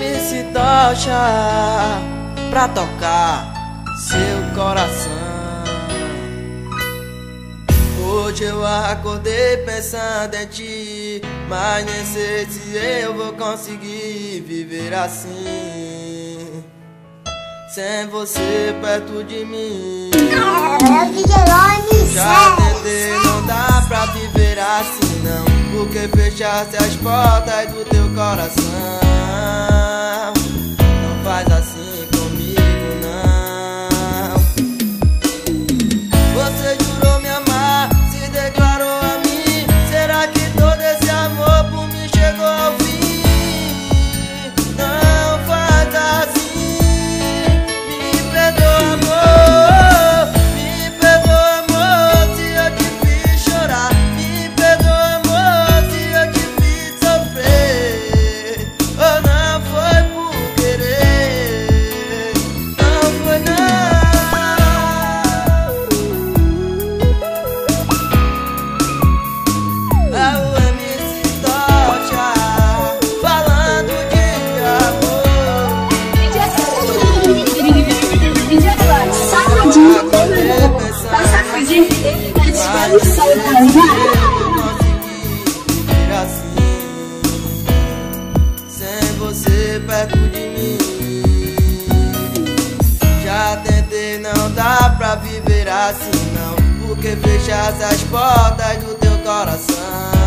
MC Tocha pra tocar seu coração. Hoje eu acordei pensando em ti, mas nem sei se eu vou conseguir viver assim. Sem você perto de mim. Já tentei, não dá pra viver assim não. Porque fechasse as portas do teu coração. Sem você perto de mim. Já tentei, não dá pra viver assim não. Porque fecha as portas do teu coração.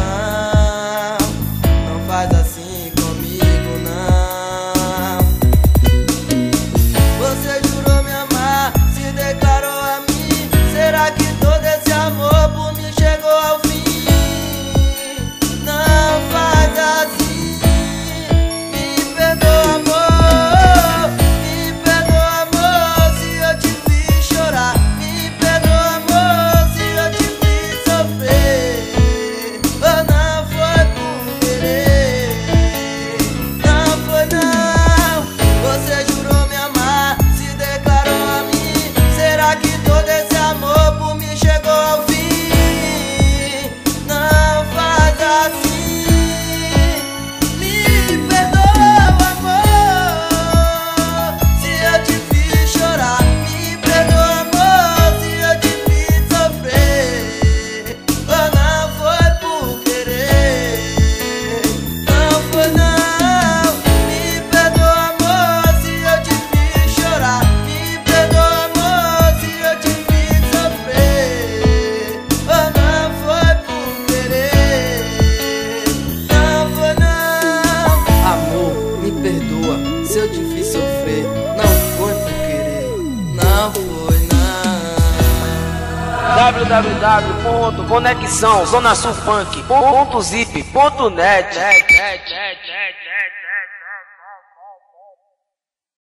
www.conexãozonasulfunk.zip.net.